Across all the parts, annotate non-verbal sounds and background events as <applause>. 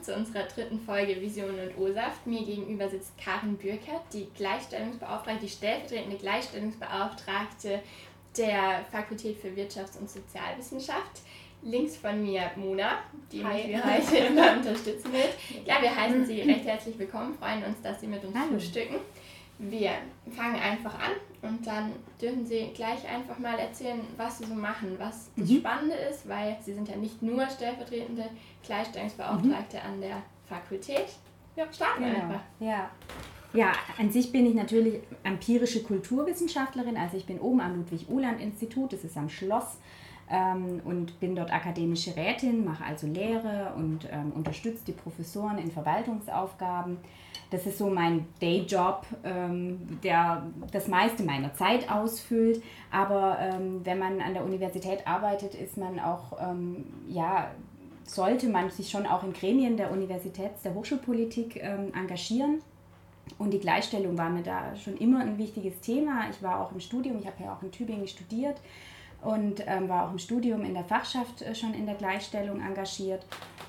willkommen zu unserer dritten Folge Vision und O-Saft. Mir gegenüber sitzt Karin Bürkert, die Gleichstellungsbeauftragte, die stellvertretende Gleichstellungsbeauftragte der Fakultät für Wirtschafts- und Sozialwissenschaft. Links von mir Mona, die Hi. mich heute <laughs> immer unterstützen wird. Ja, wir heißen Sie <clears throat> recht herzlich willkommen, freuen uns, dass Sie mit uns Hallo. frühstücken. Wir fangen einfach an und dann dürfen Sie gleich einfach mal erzählen, was Sie so machen, was das mhm. Spannende ist, weil Sie sind ja nicht nur stellvertretende Gleichstellungsbeauftragte mhm. an der Fakultät. Ja, starten wir genau. einfach. Ja. Ja, an sich bin ich natürlich empirische Kulturwissenschaftlerin. Also ich bin oben am Ludwig-Uhland-Institut, das ist am Schloss ähm, und bin dort akademische Rätin, mache also Lehre und ähm, unterstütze die Professoren in Verwaltungsaufgaben. Das ist so mein Dayjob, ähm, der das meiste meiner Zeit ausfüllt. Aber ähm, wenn man an der Universität arbeitet, ist man auch, ähm, ja, sollte man sich schon auch in Gremien der Universitäts-, der Hochschulpolitik ähm, engagieren. Und die Gleichstellung war mir da schon immer ein wichtiges Thema. Ich war auch im Studium, ich habe ja auch in Tübingen studiert und ähm, war auch im Studium in der Fachschaft äh, schon in der Gleichstellung engagiert.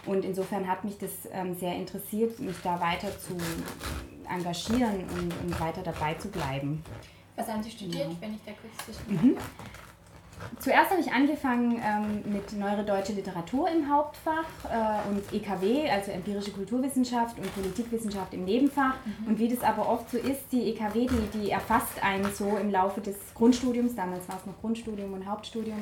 Und insofern hat mich das ähm, sehr interessiert, mich da weiter zu engagieren und, und weiter dabei zu bleiben. Was haben Sie studiert, ja. wenn ich da kurz zwischen mhm. Zuerst habe ich angefangen ähm, mit Neuere Deutsche Literatur im Hauptfach äh, und EKW, also empirische Kulturwissenschaft und Politikwissenschaft im Nebenfach. Mhm. Und wie das aber oft so ist, die EKW, die, die erfasst einen so im Laufe des Grundstudiums, damals war es noch Grundstudium und Hauptstudium.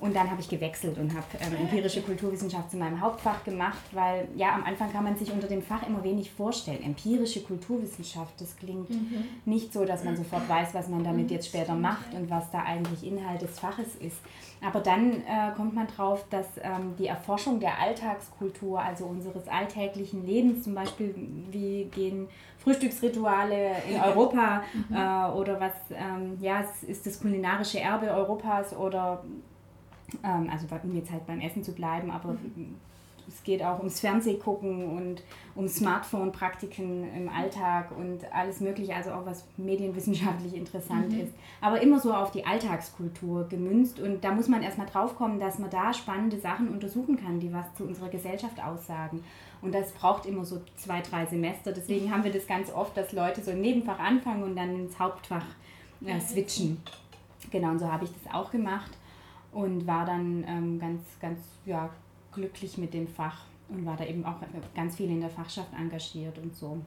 Und dann habe ich gewechselt und habe ähm, empirische Kulturwissenschaft zu meinem Hauptfach gemacht, weil ja, am Anfang kann man sich unter dem Fach immer wenig vorstellen. Empirische Kulturwissenschaft, das klingt mhm. nicht so, dass man sofort weiß, was man damit mhm. jetzt später macht und was da eigentlich Inhalt des Faches ist. Aber dann äh, kommt man drauf, dass ähm, die Erforschung der Alltagskultur, also unseres alltäglichen Lebens, zum Beispiel, wie gehen Frühstücksrituale in Europa mhm. äh, oder was ähm, ja, ist das kulinarische Erbe Europas oder ähm, also um jetzt halt beim Essen zu bleiben, aber mhm. es geht auch ums Fernsehgucken und um Smartphone-Praktiken im Alltag und alles Mögliche, also auch was medienwissenschaftlich <laughs> interessant mhm. ist. Aber immer so auf die Alltagskultur gemünzt und da muss man erstmal drauf kommen, dass man da spannende Sachen untersuchen kann, die was zu unserer Gesellschaft aussagen. Und das braucht immer so zwei, drei Semester. Deswegen haben wir das ganz oft, dass Leute so ein Nebenfach anfangen und dann ins Hauptfach äh, switchen. Genau, und so habe ich das auch gemacht und war dann ähm, ganz, ganz ja, glücklich mit dem Fach und war da eben auch ganz viel in der Fachschaft engagiert und so.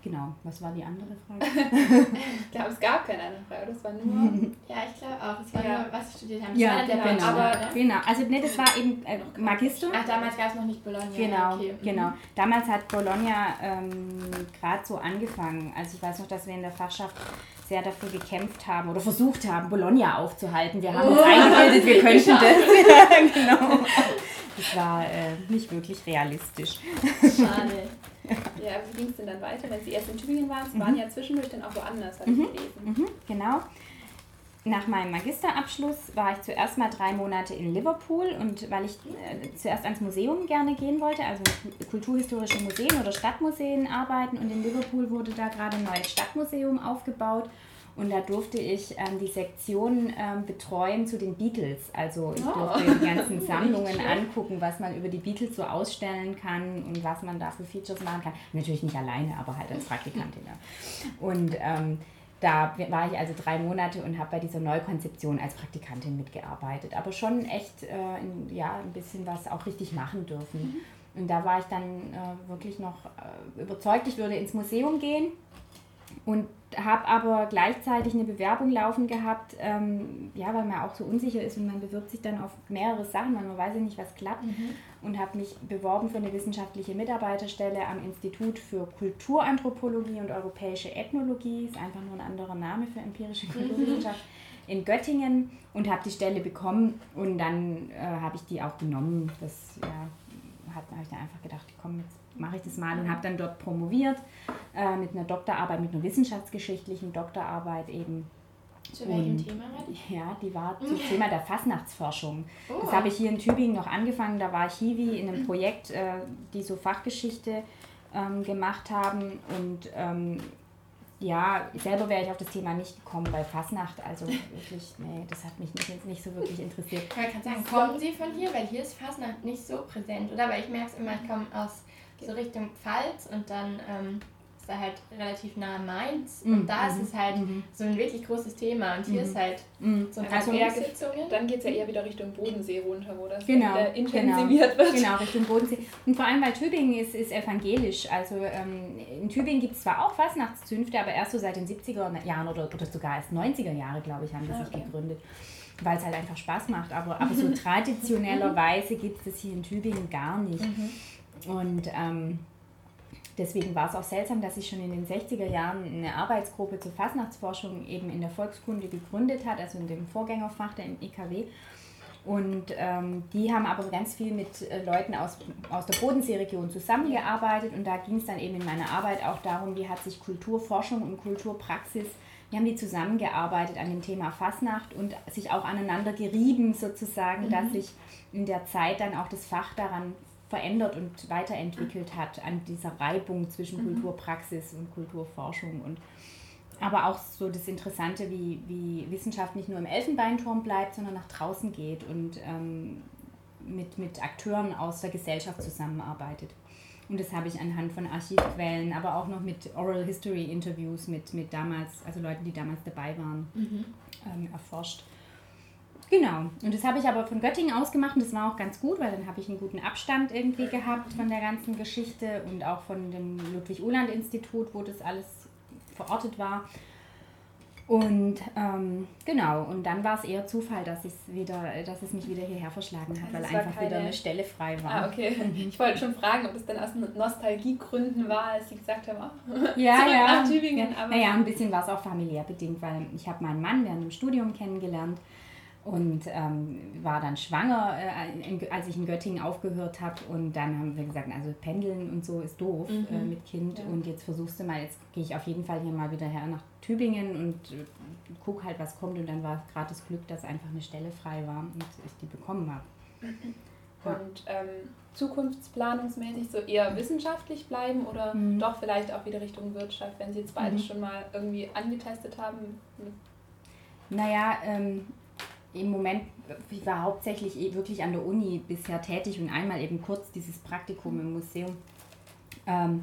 Genau, was war die andere Frage? <laughs> ich glaube, es gab keine andere Frage, das war nur. <laughs> ja, ich glaube auch, es war ja. nur, was Sie studiert haben. Das ja, genau, genau. Aber, ne? genau. Also, ne, das war eben äh, Magister. Ach, damals gab es noch nicht Bologna. Genau, okay. Mhm. genau. Damals hat Bologna ähm, gerade so angefangen. Also, ich weiß noch, dass wir in der Fachschaft sehr dafür gekämpft haben oder versucht haben, Bologna aufzuhalten. Wir haben uns oh. eingebildet, wir könnten das. <laughs> genau. Das war äh, nicht wirklich realistisch. Schade. <laughs> Ja, wie ging es denn dann weiter, wenn Sie erst in Tübingen waren? Sie mhm. waren ja zwischendurch dann auch woanders, habe mhm. ich gelesen. Mhm. Genau. Nach meinem Magisterabschluss war ich zuerst mal drei Monate in Liverpool und weil ich äh, zuerst ans Museum gerne gehen wollte, also kulturhistorische Museen oder Stadtmuseen arbeiten und in Liverpool wurde da gerade ein neues Stadtmuseum aufgebaut und da durfte ich ähm, die Sektion ähm, betreuen zu den Beatles. Also ich oh. durfte die ganzen <laughs> Sammlungen angucken, was man über die Beatles so ausstellen kann und was man da für Features machen kann. Natürlich nicht alleine, aber halt als Praktikantin. Ja. Und ähm, da war ich also drei Monate und habe bei dieser Neukonzeption als Praktikantin mitgearbeitet. Aber schon echt äh, in, ja, ein bisschen was auch richtig machen dürfen. Mhm. Und da war ich dann äh, wirklich noch äh, überzeugt, ich würde ins Museum gehen und habe aber gleichzeitig eine Bewerbung laufen gehabt, ähm, ja, weil man auch so unsicher ist und man bewirbt sich dann auf mehrere Sachen, weil man weiß ja nicht, was klappt. Mhm. Und habe mich beworben für eine wissenschaftliche Mitarbeiterstelle am Institut für Kulturanthropologie und europäische Ethnologie, ist einfach nur ein anderer Name für empirische. <laughs> Kulturwissenschaft, mhm. in Göttingen und habe die Stelle bekommen und dann äh, habe ich die auch genommen. Das ja, habe ich dann einfach gedacht, komm, jetzt mache ich das mal und habe dann dort promoviert äh, mit einer Doktorarbeit, mit einer wissenschaftsgeschichtlichen Doktorarbeit eben. Zu welchem und, Thema? Ja, die war <laughs> zum Thema der Fastnachtsforschung. Oh. Das habe ich hier in Tübingen noch angefangen. Da war ich Hiwi in einem Projekt, äh, die so Fachgeschichte ähm, gemacht haben und ähm, ja, selber wäre ich auf das Thema nicht gekommen bei Fasnacht. Also wirklich, nee, das hat mich nicht, nicht so wirklich interessiert. Ich kann sagen, kommen Sie von hier? Weil hier ist Fasnacht nicht so präsent, oder? Weil ich merke es immer, ich komme aus so Richtung Pfalz und dann ähm, ist da halt relativ nah Mainz und mm, da ist es halt mm. so ein wirklich großes Thema und hier mm. ist halt so ein also Bergsitzungen. Dann geht es ja eher wieder Richtung Bodensee runter, wo das genau, intensiviert genau, wird. Genau, Richtung Bodensee. Und vor allem, weil Tübingen ist, ist evangelisch. Also ähm, in Tübingen gibt es zwar auch Fastnachtszünfte, aber erst so seit den 70er Jahren oder, oder sogar erst 90er Jahre, glaube ich, haben die ah, okay. sich gegründet weil es halt einfach Spaß macht. Aber, aber so <laughs> traditionellerweise gibt es das hier in Tübingen gar nicht. Mhm. Und ähm, deswegen war es auch seltsam, dass sich schon in den 60er Jahren eine Arbeitsgruppe zur Fastnachtsforschung eben in der Volkskunde gegründet hat, also in dem Vorgängerfach der IKW. Und ähm, die haben aber ganz viel mit äh, Leuten aus, aus der Bodenseeregion zusammengearbeitet. Und da ging es dann eben in meiner Arbeit auch darum, wie hat sich Kulturforschung und Kulturpraxis, wie haben die zusammengearbeitet an dem Thema Fasnacht und sich auch aneinander gerieben sozusagen, mhm. dass sich in der Zeit dann auch das Fach daran verändert und weiterentwickelt hat an dieser Reibung zwischen mhm. Kulturpraxis und Kulturforschung und aber auch so das Interessante, wie, wie Wissenschaft nicht nur im Elfenbeinturm bleibt, sondern nach draußen geht und ähm, mit, mit Akteuren aus der Gesellschaft zusammenarbeitet. Und das habe ich anhand von Archivquellen, aber auch noch mit Oral History Interviews mit, mit damals, also Leuten, die damals dabei waren, mhm. ähm, erforscht. Genau. Und das habe ich aber von Göttingen aus gemacht und das war auch ganz gut, weil dann habe ich einen guten Abstand irgendwie gehabt von der ganzen Geschichte und auch von dem Ludwig-Uhland-Institut, wo das alles verortet war. Und ähm, genau, und dann war es eher Zufall, dass, wieder, dass es mich wieder hierher verschlagen hat, weil einfach keine... wieder eine Stelle frei war. Ah, okay. Mhm. Ich wollte schon fragen, ob es dann aus Nostalgiegründen war, als Sie gesagt haben, oh, ja, <laughs> zurück ja. nach Tübingen. Ja. Naja, ein bisschen war es auch familiär bedingt, weil ich habe meinen Mann während dem Studium kennengelernt und ähm, war dann schwanger, äh, in, als ich in Göttingen aufgehört habe. Und dann haben wir gesagt, also pendeln und so ist doof mhm. äh, mit Kind. Ja. Und jetzt versuchst du mal, jetzt gehe ich auf jeden Fall hier mal wieder her nach Tübingen und äh, guck halt, was kommt. Und dann war gerade das Glück, dass einfach eine Stelle frei war und ich die bekommen habe. Ja. <laughs> Und ähm, zukunftsplanungsmäßig so eher wissenschaftlich bleiben oder mhm. doch vielleicht auch wieder Richtung Wirtschaft, wenn Sie jetzt beide mhm. schon mal irgendwie angetestet haben? Naja, ähm, im Moment, ich war hauptsächlich eh wirklich an der Uni bisher tätig und einmal eben kurz dieses Praktikum im Museum. Ähm,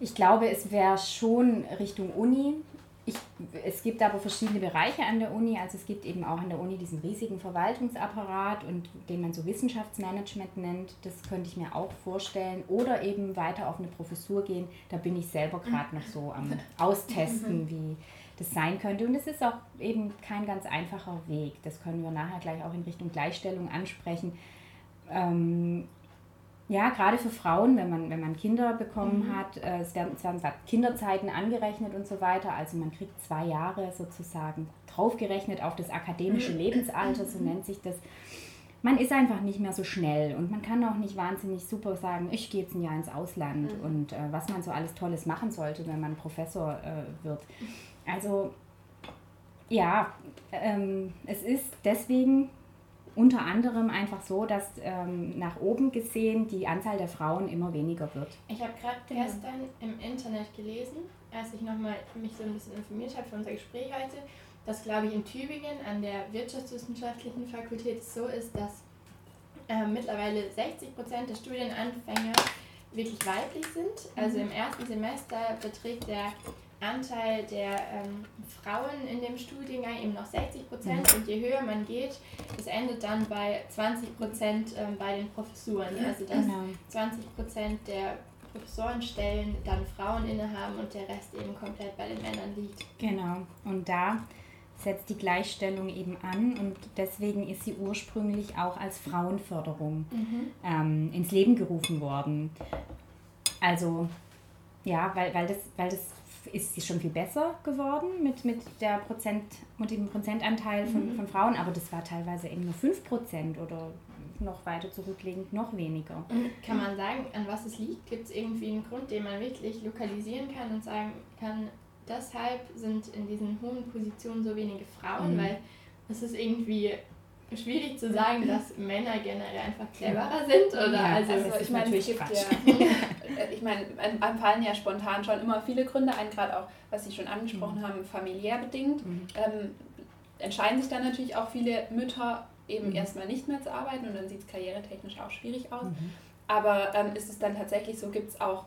ich glaube, es wäre schon Richtung Uni. Ich, es gibt aber verschiedene Bereiche an der Uni. Also es gibt eben auch an der Uni diesen riesigen Verwaltungsapparat und den man so Wissenschaftsmanagement nennt. Das könnte ich mir auch vorstellen. Oder eben weiter auf eine Professur gehen. Da bin ich selber gerade noch so am <laughs> Austesten, wie, das sein könnte. Und es ist auch eben kein ganz einfacher Weg. Das können wir nachher gleich auch in Richtung Gleichstellung ansprechen. Ähm, ja, gerade für Frauen, wenn man, wenn man Kinder bekommen mhm. hat, äh, es werden, es werden Kinderzeiten angerechnet und so weiter. Also man kriegt zwei Jahre sozusagen draufgerechnet auf das akademische mhm. Lebensalter, so nennt sich das. Man ist einfach nicht mehr so schnell und man kann auch nicht wahnsinnig super sagen, ich gehe jetzt ein Jahr ins Ausland mhm. und äh, was man so alles Tolles machen sollte, wenn man Professor äh, wird. Also ja, ähm, es ist deswegen unter anderem einfach so, dass ähm, nach oben gesehen die Anzahl der Frauen immer weniger wird. Ich habe gerade genau. gestern im Internet gelesen, als ich nochmal mich so ein bisschen informiert habe für unser Gespräch heute, dass, glaube ich, in Tübingen an der Wirtschaftswissenschaftlichen Fakultät so ist, dass äh, mittlerweile 60 Prozent der Studienanfänger wirklich weiblich sind. Also mhm. im ersten Semester beträgt der Anteil der ähm, Frauen in dem Studiengang eben noch 60 Prozent mhm. und je höher man geht, das endet dann bei 20 Prozent ähm, bei den Professuren. Also dass genau. 20 Prozent der Professorenstellen dann Frauen innehaben und der Rest eben komplett bei den Männern liegt. Genau. Und da setzt die Gleichstellung eben an und deswegen ist sie ursprünglich auch als Frauenförderung mhm. ähm, ins Leben gerufen worden. Also ja, weil, weil, das, weil das ist sie schon viel besser geworden mit, mit, der Prozent, mit dem Prozentanteil von, mhm. von Frauen, aber das war teilweise eben nur 5% oder noch weiter zurückliegend noch weniger. Kann man sagen, an was es liegt? Gibt es irgendwie einen Grund, den man wirklich lokalisieren kann und sagen kann, deshalb sind in diesen hohen Positionen so wenige Frauen, mhm. weil es ist irgendwie schwierig zu sagen, dass Männer generell einfach cleverer sind? Oder? Ja, also, also <laughs> ich meine, es gibt ja, ich meine, einem fallen ja spontan schon immer viele Gründe ein, gerade auch, was Sie schon angesprochen mhm. haben, familiär bedingt. Mhm. Ähm, entscheiden sich dann natürlich auch viele Mütter eben mhm. erstmal nicht mehr zu arbeiten und dann sieht es karrieretechnisch auch schwierig aus. Mhm. Aber ähm, ist es dann tatsächlich so, gibt es auch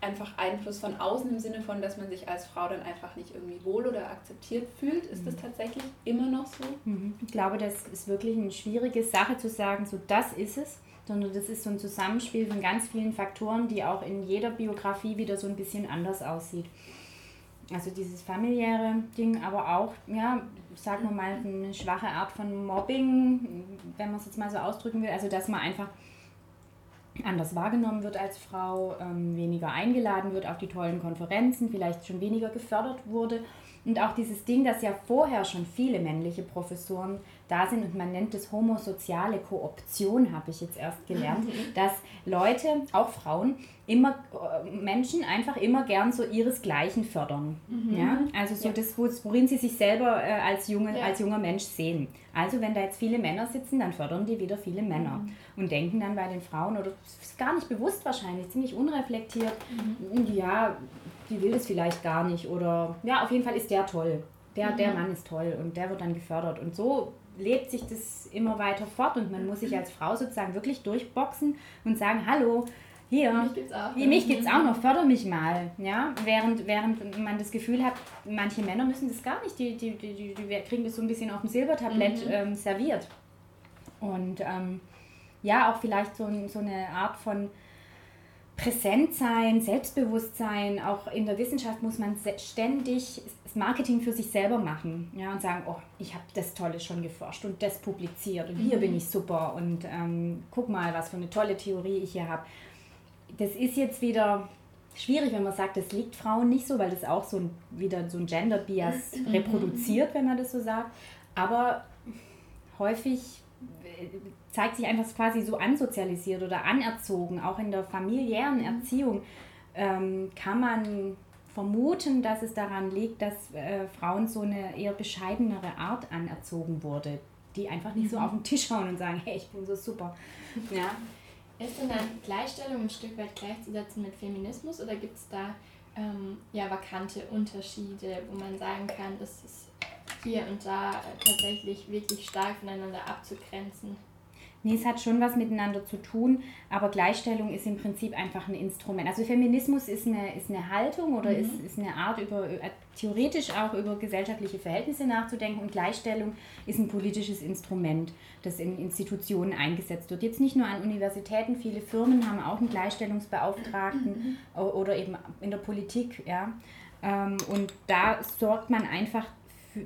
einfach Einfluss von außen im Sinne von, dass man sich als Frau dann einfach nicht irgendwie wohl oder akzeptiert fühlt? Ist das mhm. tatsächlich immer noch so? Mhm. Ich glaube, das ist wirklich eine schwierige Sache zu sagen, so das ist es, sondern das ist so ein Zusammenspiel von ganz vielen Faktoren, die auch in jeder Biografie wieder so ein bisschen anders aussieht. Also dieses familiäre Ding, aber auch, ja, sagen wir mal, eine schwache Art von Mobbing, wenn man es jetzt mal so ausdrücken will, also dass man einfach anders wahrgenommen wird als Frau, ähm, weniger eingeladen wird auf die tollen Konferenzen, vielleicht schon weniger gefördert wurde. Und auch dieses Ding, dass ja vorher schon viele männliche Professoren da sind und man nennt es homosoziale Kooption, habe ich jetzt erst gelernt, dass Leute, auch Frauen, immer äh, Menschen einfach immer gern so ihresgleichen fördern. Mhm. Ja? Also so ja. das, worin sie sich selber äh, als, junge, ja. als junger Mensch sehen. Also wenn da jetzt viele Männer sitzen, dann fördern die wieder viele Männer mhm. und denken dann bei den Frauen, oder ist gar nicht bewusst wahrscheinlich, ziemlich unreflektiert, mhm. ja, die will das vielleicht gar nicht oder ja, auf jeden Fall ist der toll. Der, der mhm. Mann ist toll und der wird dann gefördert. Und so lebt sich das immer weiter fort und man muss sich als Frau sozusagen wirklich durchboxen und sagen, hallo, hier, mich gibt's auch, hier, mich gibt's auch noch, förder mich mal. Ja? Während, während man das Gefühl hat, manche Männer müssen das gar nicht, die, die, die, die kriegen das so ein bisschen auf dem Silbertablett mhm. ähm, serviert. Und ähm, ja, auch vielleicht so, so eine Art von präsent sein, Selbstbewusstsein. Auch in der Wissenschaft muss man ständig das Marketing für sich selber machen ja, und sagen, oh, ich habe das Tolle schon geforscht und das publiziert und hier mhm. bin ich super und ähm, guck mal, was für eine tolle Theorie ich hier habe. Das ist jetzt wieder schwierig, wenn man sagt, das liegt Frauen nicht so, weil das auch so ein, wieder so ein Gender Bias mhm. reproduziert, wenn man das so sagt. Aber häufig äh, zeigt sich einfach quasi so ansozialisiert oder anerzogen, auch in der familiären mhm. Erziehung ähm, kann man vermuten, dass es daran liegt, dass äh, Frauen so eine eher bescheidenere Art anerzogen wurde, die einfach nicht mhm. so auf den Tisch hauen und sagen, hey, ich bin so super. <laughs> Ja. Ist denn dann Gleichstellung ein Stück weit gleichzusetzen mit Feminismus oder gibt es da ähm, ja, vakante Unterschiede, wo man sagen kann, das ist hier und da tatsächlich wirklich stark voneinander abzugrenzen? Nee, es hat schon was miteinander zu tun, aber Gleichstellung ist im Prinzip einfach ein Instrument. Also Feminismus ist eine, ist eine Haltung oder mhm. ist, ist eine Art, über, äh, theoretisch auch über gesellschaftliche Verhältnisse nachzudenken und Gleichstellung ist ein politisches Instrument, das in Institutionen eingesetzt wird. Jetzt nicht nur an Universitäten, viele Firmen haben auch einen Gleichstellungsbeauftragten mhm. oder eben in der Politik. Ja. Ähm, und da sorgt man einfach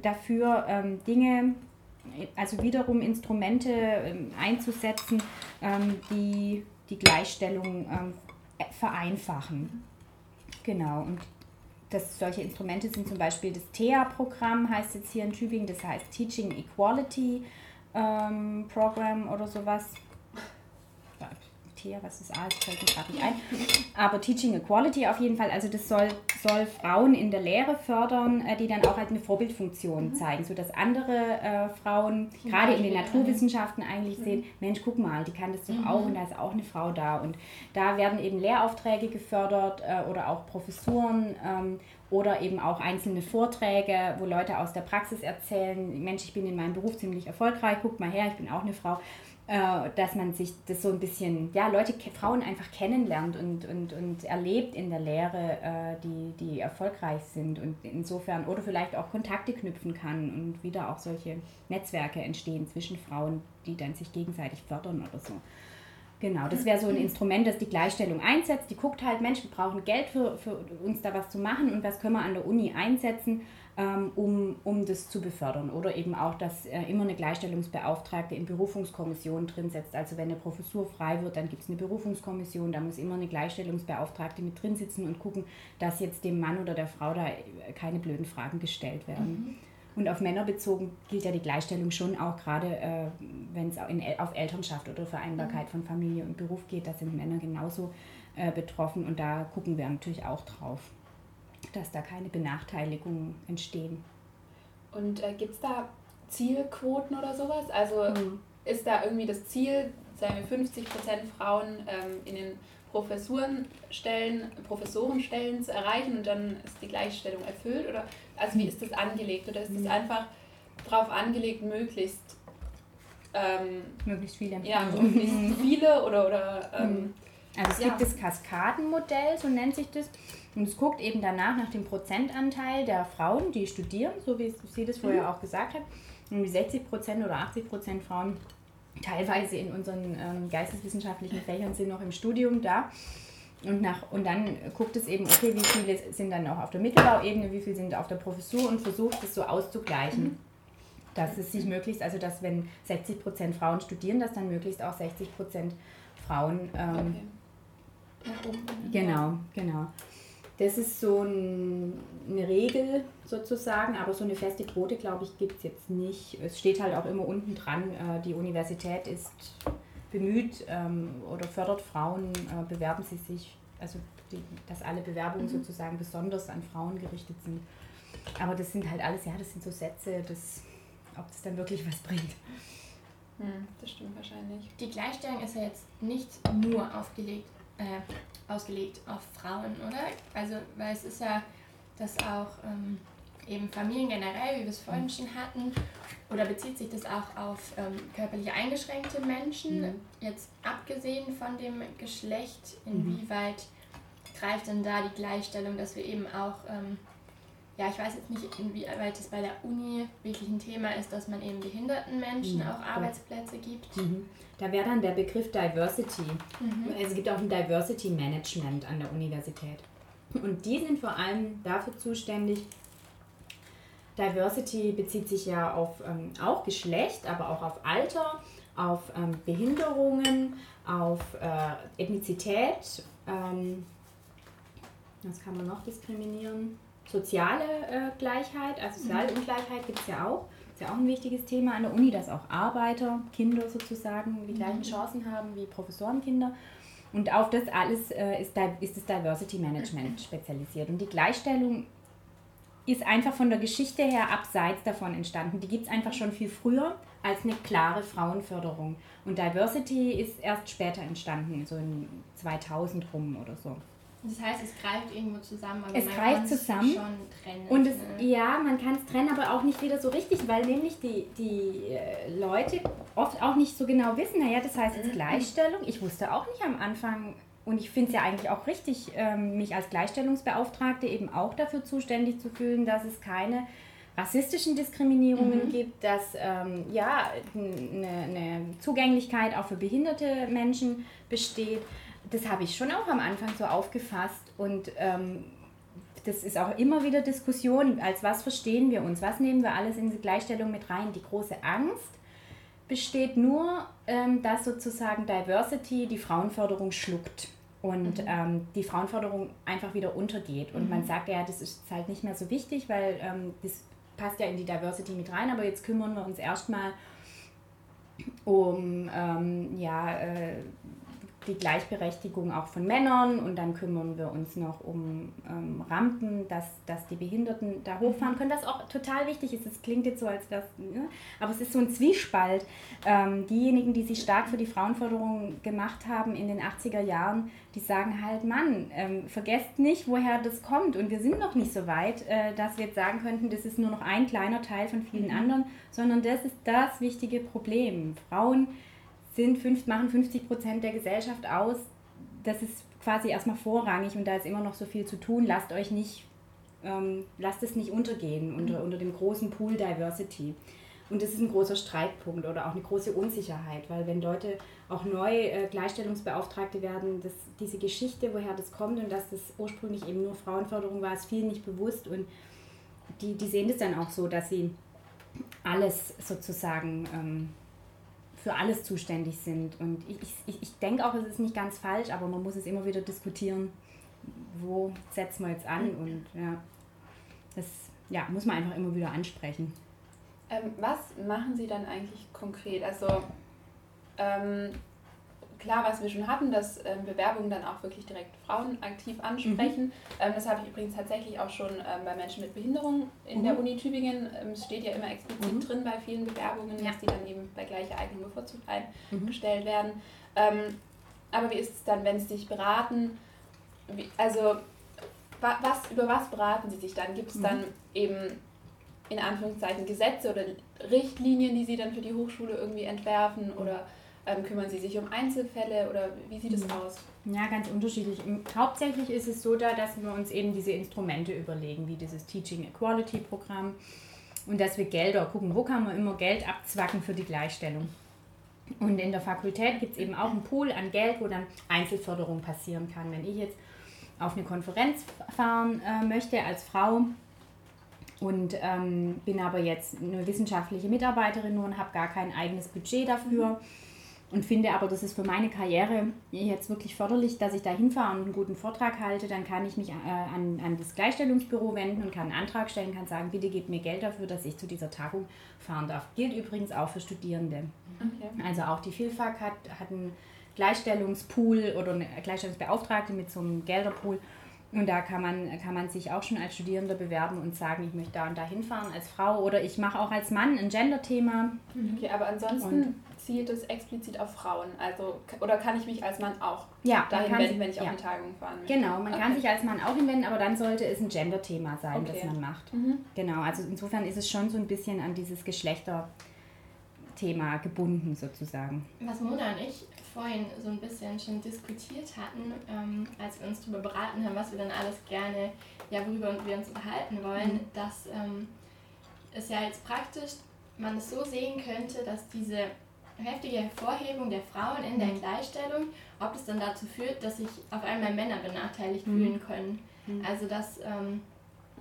dafür, ähm, Dinge also wiederum Instrumente ähm, einzusetzen, ähm, die die Gleichstellung ähm, vereinfachen. Genau, und das, solche Instrumente sind zum Beispiel das TEA-Programm, heißt jetzt hier in Tübingen, das heißt Teaching Equality ähm, Program oder sowas. Thea, was ist A, das fällt mir gerade nicht ein. Aber Teaching Equality auf jeden Fall, also das soll, soll Frauen in der Lehre fördern, äh, die dann auch halt eine Vorbildfunktion mhm. zeigen, sodass andere äh, Frauen, gerade in den Naturwissenschaften eigentlich mhm. sehen, Mensch, guck mal, die kann das doch mhm. auch und da ist auch eine Frau da. Und da werden eben Lehraufträge gefördert äh, oder auch Professuren ähm, oder eben auch einzelne Vorträge, wo Leute aus der Praxis erzählen, Mensch, ich bin in meinem Beruf ziemlich erfolgreich, guck mal her, ich bin auch eine Frau. Äh, dass man sich das so ein bisschen, ja, Leute, Frauen einfach kennenlernt und, und, und erlebt in der Lehre, äh, die, die erfolgreich sind und insofern oder vielleicht auch Kontakte knüpfen kann und wieder auch solche Netzwerke entstehen zwischen Frauen, die dann sich gegenseitig fördern oder so. Genau, das wäre so ein Instrument, das die Gleichstellung einsetzt. Die guckt halt, Mensch, wir brauchen Geld für, für uns da was zu machen und was können wir an der Uni einsetzen um, um das zu befördern. Oder eben auch, dass äh, immer eine Gleichstellungsbeauftragte in Berufungskommissionen drin setzt. Also wenn eine Professur frei wird, dann gibt es eine Berufungskommission, da muss immer eine Gleichstellungsbeauftragte mit drin sitzen und gucken, dass jetzt dem Mann oder der Frau da äh, keine blöden Fragen gestellt werden. Mhm. Und auf Männer bezogen gilt ja die Gleichstellung schon auch gerade, äh, wenn es auf Elternschaft oder Vereinbarkeit mhm. von Familie und Beruf geht, da sind Männer genauso äh, betroffen und da gucken wir natürlich auch drauf dass da keine Benachteiligungen entstehen. Und äh, gibt es da Zielquoten oder sowas? Also mhm. ist da irgendwie das Ziel, sagen wir 50% Frauen ähm, in den Professurenstellen, Professorenstellen zu erreichen und dann ist die Gleichstellung erfüllt? Oder also wie ist das angelegt? Oder ist das mhm. einfach darauf angelegt, möglichst ähm, möglichst viele Ja, möglichst <laughs> viele oder, oder ähm, mhm. Also es ja. gibt das Kaskadenmodell, so nennt sich das. Und es guckt eben danach nach dem Prozentanteil der Frauen, die studieren, so wie sie das vorher mhm. auch gesagt hat. Und 60 Prozent oder 80 Prozent Frauen teilweise in unseren ähm, geisteswissenschaftlichen Fächern sind noch im Studium da. Und, nach, und dann guckt es eben, okay, wie viele sind dann auch auf der Mittelbauebene, wie viele sind auf der Professur und versucht es so auszugleichen. Mhm. Dass es sich möglichst, also dass wenn 60 Prozent Frauen studieren, dass dann möglichst auch 60 Prozent Frauen. Ähm, okay. Genau, genau. Das ist so ein, eine Regel sozusagen, aber so eine feste Quote, glaube ich, gibt es jetzt nicht. Es steht halt auch immer unten dran, äh, die Universität ist bemüht ähm, oder fördert Frauen, äh, bewerben sie sich, also die, dass alle Bewerbungen mhm. sozusagen besonders an Frauen gerichtet sind. Aber das sind halt alles, ja, das sind so Sätze, das, ob das dann wirklich was bringt. Hm, das stimmt wahrscheinlich. Die Gleichstellung ist ja jetzt nicht nur aufgelegt äh, ausgelegt auf Frauen, oder? Also, weil es ist ja, dass auch ähm, eben Familien generell, wie wir es vorhin schon hatten, oder bezieht sich das auch auf ähm, körperlich eingeschränkte Menschen, mhm. jetzt abgesehen von dem Geschlecht, mhm. inwieweit mhm. greift denn da die Gleichstellung, dass wir eben auch ähm, ja, ich weiß jetzt nicht, inwieweit es bei der Uni wirklich ein Thema ist, dass man eben behinderten Menschen mhm. auch Arbeitsplätze gibt. Mhm. Da wäre dann der Begriff Diversity. Mhm. Es gibt auch ein Diversity Management an der Universität. Und die sind vor allem dafür zuständig, Diversity bezieht sich ja auf ähm, auch Geschlecht, aber auch auf Alter, auf ähm, Behinderungen, auf äh, Ethnizität. Ähm, was kann man noch diskriminieren? Soziale äh, Gleichheit, also soziale mhm. Ungleichheit gibt es ja auch. Ist ja auch ein wichtiges Thema an der Uni, dass auch Arbeiter, Kinder sozusagen die gleichen mhm. Chancen haben wie Professorenkinder. Und auf das alles äh, ist, ist das Diversity Management spezialisiert. Und die Gleichstellung ist einfach von der Geschichte her abseits davon entstanden. Die gibt es einfach schon viel früher als eine klare Frauenförderung. Und Diversity ist erst später entstanden, so in 2000 rum oder so. Das heißt, es greift irgendwo zusammen, aber es man greift zusammen. schon trennen. Und es, ne? ja, man kann es trennen, aber auch nicht wieder so richtig, weil nämlich die, die äh, Leute oft auch nicht so genau wissen, naja, das heißt jetzt mhm. Gleichstellung. Ich wusste auch nicht am Anfang, und ich finde es ja eigentlich auch richtig, ähm, mich als Gleichstellungsbeauftragte eben auch dafür zuständig zu fühlen, dass es keine rassistischen Diskriminierungen mhm. gibt, dass ähm, ja, eine, eine Zugänglichkeit auch für behinderte Menschen besteht das habe ich schon auch am Anfang so aufgefasst und ähm, das ist auch immer wieder Diskussion, als was verstehen wir uns, was nehmen wir alles in die Gleichstellung mit rein. Die große Angst besteht nur, ähm, dass sozusagen Diversity die Frauenförderung schluckt und mhm. ähm, die Frauenförderung einfach wieder untergeht. Und mhm. man sagt, ja, das ist halt nicht mehr so wichtig, weil ähm, das passt ja in die Diversity mit rein, aber jetzt kümmern wir uns erstmal um ähm, ja, äh, die Gleichberechtigung auch von Männern und dann kümmern wir uns noch um ähm, Rampen, dass, dass die Behinderten da hochfahren können, was auch total wichtig ist. Es klingt jetzt so, als das, ne? aber es ist so ein Zwiespalt. Ähm, diejenigen, die sich stark für die Frauenförderung gemacht haben in den 80er Jahren, die sagen halt, Mann, ähm, vergesst nicht, woher das kommt und wir sind noch nicht so weit, äh, dass wir jetzt sagen könnten, das ist nur noch ein kleiner Teil von vielen mhm. anderen, sondern das ist das wichtige Problem. Frauen sind fünf, machen 50 Prozent der Gesellschaft aus. Das ist quasi erstmal vorrangig und da ist immer noch so viel zu tun. Lasst euch nicht, ähm, lasst es nicht untergehen unter, unter dem großen Pool Diversity. Und das ist ein großer Streitpunkt oder auch eine große Unsicherheit, weil wenn Leute auch neu äh, Gleichstellungsbeauftragte werden, dass diese Geschichte, woher das kommt und dass das ursprünglich eben nur Frauenförderung war, ist vielen nicht bewusst und die, die sehen das dann auch so, dass sie alles sozusagen ähm, für alles zuständig sind. Und ich, ich, ich denke auch, es ist nicht ganz falsch, aber man muss es immer wieder diskutieren, wo setzen wir jetzt an und ja, das ja, muss man einfach immer wieder ansprechen. Ähm, was machen Sie dann eigentlich konkret? Also ähm, klar, was wir schon hatten, dass ähm, Bewerbungen dann auch wirklich direkt Frauen aktiv ansprechen. Mhm. Ähm, das habe ich übrigens tatsächlich auch schon ähm, bei Menschen mit Behinderung in mhm. der Uni Tübingen. Ähm, es steht ja immer explizit mhm. drin bei vielen Bewerbungen, ja. dass die dann eben bei gleicher Eignung bevorzugt eingestellt werden. Ähm, aber wie ist es dann, wenn sie sich beraten? Wie, also was, über was beraten sie sich dann? Gibt es dann eben in Anführungszeichen Gesetze oder Richtlinien, die sie dann für die Hochschule irgendwie entwerfen oder ähm, kümmern sie sich um Einzelfälle oder wie sieht es mhm. aus? Ja, ganz unterschiedlich. Hauptsächlich ist es so da, dass wir uns eben diese Instrumente überlegen, wie dieses Teaching Equality Programm und dass wir Gelder gucken, wo kann man immer Geld abzwacken für die Gleichstellung. Und in der Fakultät gibt es eben auch einen Pool an Geld, wo dann Einzelförderung passieren kann. Wenn ich jetzt auf eine Konferenz fahren äh, möchte als Frau und ähm, bin aber jetzt eine wissenschaftliche Mitarbeiterin nur und habe gar kein eigenes Budget dafür. Mhm und finde aber, das ist für meine Karriere jetzt wirklich förderlich, dass ich da hinfahre und einen guten Vortrag halte, dann kann ich mich äh, an, an das Gleichstellungsbüro wenden und kann einen Antrag stellen, kann sagen, bitte gebt mir Geld dafür, dass ich zu dieser Tagung fahren darf. Gilt übrigens auch für Studierende. Okay. Also auch die Vielfach hat, hat einen Gleichstellungspool oder eine Gleichstellungsbeauftragte mit so einem Gelderpool. Und da kann man, kann man sich auch schon als Studierender bewerben und sagen, ich möchte da und da hinfahren als Frau oder ich mache auch als Mann ein Gender-Thema. Okay, aber ansonsten und zielt es explizit auf Frauen? Also, oder kann ich mich als Mann auch ja, dahin wenden, sich, wenn ich ja. auf eine Tagung fahren möchte? Genau, man okay. kann sich als Mann auch hinwenden, aber dann sollte es ein Gender-Thema sein, okay. das man macht. Mhm. Genau, also insofern ist es schon so ein bisschen an dieses Geschlechterthema gebunden sozusagen. Was Mona und ich vorhin so ein bisschen schon diskutiert hatten, ähm, als wir uns darüber beraten haben, was wir dann alles gerne, ja, worüber wir uns unterhalten wollen, mhm. dass ähm, es ja jetzt praktisch man es so sehen könnte, dass diese heftige Hervorhebung der Frauen in der mhm. Gleichstellung, ob es dann dazu führt, dass sich auf einmal Männer benachteiligt mhm. fühlen können. Mhm. Also dass, ähm,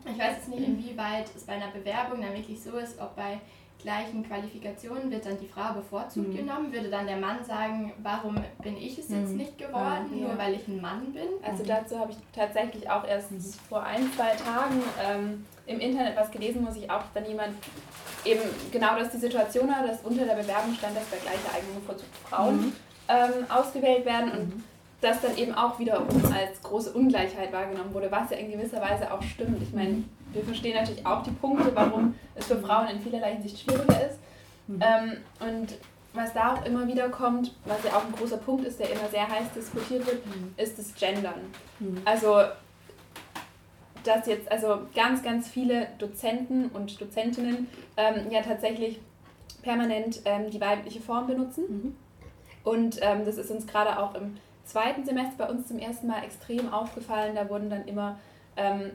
ich weiß jetzt nicht, inwieweit es bei einer Bewerbung dann wirklich so ist, ob bei gleichen Qualifikationen wird dann die Frau bevorzugt mhm. genommen, würde dann der Mann sagen, warum bin ich es jetzt mhm. nicht geworden, ja. nur weil ich ein Mann bin? Also dazu habe ich tatsächlich auch erst vor ein, zwei Tagen ähm, im Internet was gelesen, muss ich auch dann jemand eben genau das die Situation hat, dass unter der Bewerbung stand, dass bei gleicher Eignung bevorzugt Frauen mhm. ähm, ausgewählt werden und mhm. Das dann eben auch wiederum als große Ungleichheit wahrgenommen wurde, was ja in gewisser Weise auch stimmt. Ich meine, wir verstehen natürlich auch die Punkte, warum es für Frauen in vielerlei Hinsicht schwieriger ist. Mhm. Ähm, und was da auch immer wieder kommt, was ja auch ein großer Punkt ist, der immer sehr heiß diskutiert wird, mhm. ist das Gendern. Mhm. Also dass jetzt also ganz, ganz viele Dozenten und Dozentinnen ähm, ja tatsächlich permanent ähm, die weibliche Form benutzen. Mhm. Und ähm, das ist uns gerade auch im zweiten Semester bei uns zum ersten Mal extrem aufgefallen. Da wurden dann immer ähm,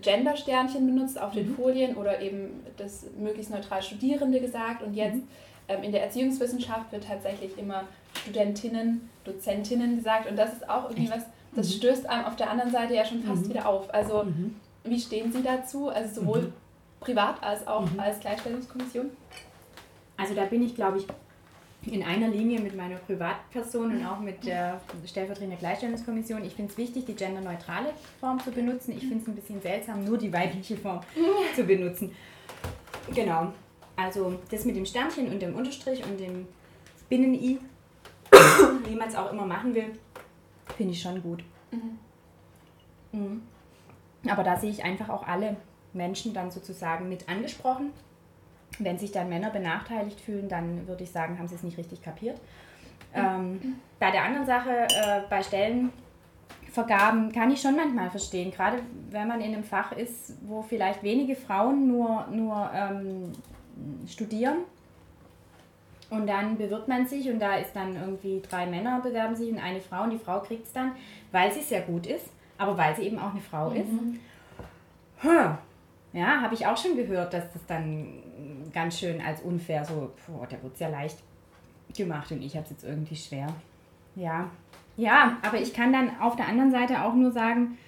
Gender-Sternchen benutzt auf den mhm. Folien oder eben das möglichst neutral Studierende gesagt. Und jetzt mhm. ähm, in der Erziehungswissenschaft wird tatsächlich immer Studentinnen, Dozentinnen gesagt. Und das ist auch irgendwie Echt? was das mhm. stößt einem auf der anderen Seite ja schon fast mhm. wieder auf. Also mhm. wie stehen Sie dazu? Also sowohl mhm. privat als auch mhm. als Gleichstellungskommission? Also da bin ich, glaube ich, in einer Linie mit meiner Privatperson und auch mit der stellvertretenden Gleichstellungskommission. Ich finde es wichtig, die genderneutrale Form zu benutzen. Ich finde es ein bisschen seltsam, nur die weibliche Form <laughs> zu benutzen. Genau. Also das mit dem Sternchen und dem Unterstrich und dem Binnen-I, <coughs> wie man es auch immer machen will, Finde ich schon gut. Mhm. Mhm. Aber da sehe ich einfach auch alle Menschen dann sozusagen mit angesprochen. Wenn sich dann Männer benachteiligt fühlen, dann würde ich sagen, haben sie es nicht richtig kapiert. Ähm, bei der anderen Sache, äh, bei Stellenvergaben, kann ich schon manchmal verstehen, gerade wenn man in einem Fach ist, wo vielleicht wenige Frauen nur, nur ähm, studieren und dann bewirbt man sich und da ist dann irgendwie drei Männer bewerben sich und eine Frau und die Frau kriegt es dann, weil sie sehr gut ist, aber weil sie eben auch eine Frau mhm. ist. Hm. Ja, habe ich auch schon gehört, dass das dann ganz schön als unfair so, boah, der wird sehr leicht gemacht und ich habe es jetzt irgendwie schwer. Ja, ja, aber ich kann dann auf der anderen Seite auch nur sagen,